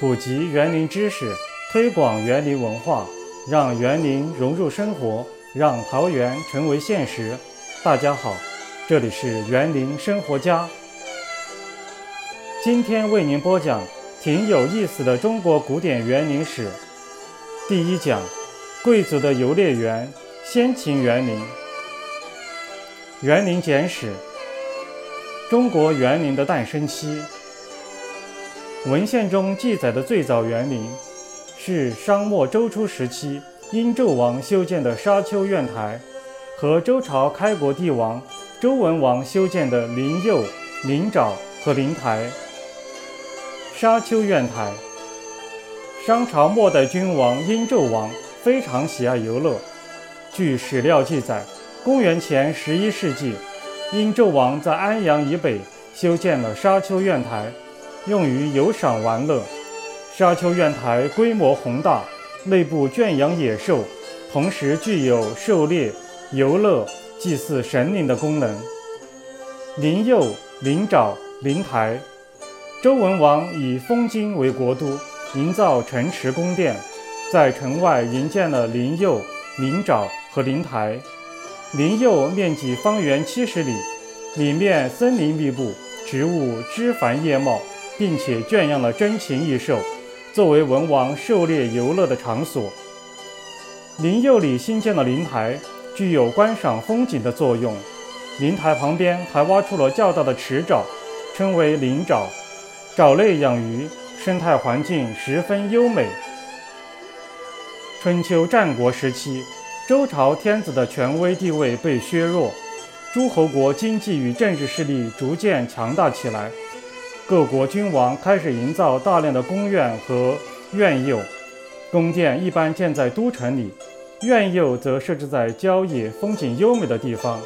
普及园林知识，推广园林文化，让园林融入生活，让桃园成为现实。大家好，这里是园林生活家。今天为您播讲挺有意思的中国古典园林史。第一讲：贵族的游猎园——先秦园林。园林简史：中国园林的诞生期。文献中记载的最早园林，是商末周初时期殷纣王修建的沙丘苑台，和周朝开国帝王周文王修建的灵佑、灵沼和灵台。沙丘苑台，商朝末代君王殷纣王非常喜爱游乐。据史料记载，公元前十一世纪，殷纣王在安阳以北修建了沙丘苑台。用于游赏玩乐，沙丘苑台规模宏大，内部圈养野兽，同时具有狩猎、游乐、祭祀神灵的功能。灵佑、灵沼、灵台，周文王以封京为国都，营造城池宫殿，在城外营建了灵佑、灵沼和灵台。灵佑面积方圆七十里，里面森林密布，植物枝繁叶茂。并且圈养了珍禽异兽，作为文王狩猎游乐的场所。灵佑里新建的灵台具有观赏风景的作用，灵台旁边还挖出了较大的池沼，称为灵沼，沼内养鱼，生态环境十分优美。春秋战国时期，周朝天子的权威地位被削弱，诸侯国经济与政治势力逐渐强大起来。各国君王开始营造大量的宫苑和苑囿，宫殿一般建在都城里，苑囿则设置在郊野风景优美的地方。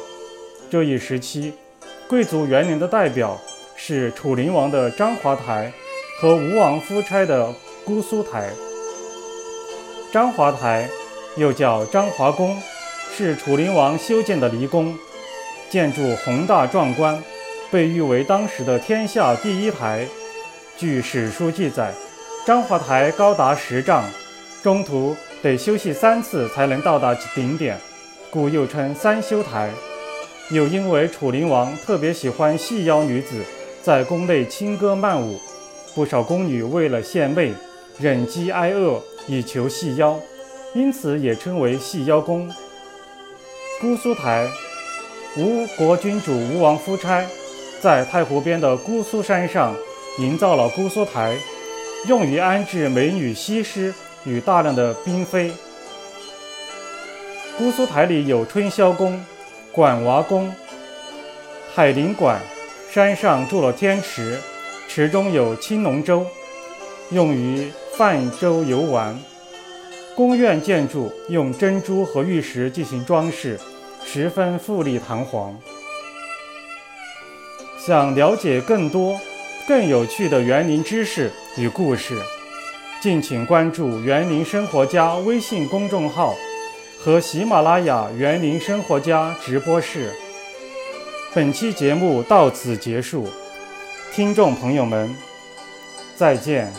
这一时期，贵族园林的代表是楚灵王的章华台和吴王夫差的姑苏台。章华台又叫章华宫，是楚灵王修建的离宫，建筑宏大壮观。被誉为当时的天下第一台。据史书记载，章华台高达十丈，中途得休息三次才能到达顶点，故又称三休台。又因为楚灵王特别喜欢细腰女子在宫内轻歌曼舞，不少宫女为了献媚，忍饥挨饿以求细腰，因此也称为细腰宫。姑苏台，吴国君主吴王夫差。在太湖边的姑苏山上，营造了姑苏台，用于安置美女西施与大量的嫔妃。姑苏台里有春宵宫、馆娃宫、海陵馆，山上筑了天池，池中有青龙舟，用于泛舟游玩。宫苑建筑用珍珠和玉石进行装饰，十分富丽堂皇。想了解更多、更有趣的园林知识与故事，敬请关注“园林生活家”微信公众号和喜马拉雅“园林生活家”直播室。本期节目到此结束，听众朋友们，再见。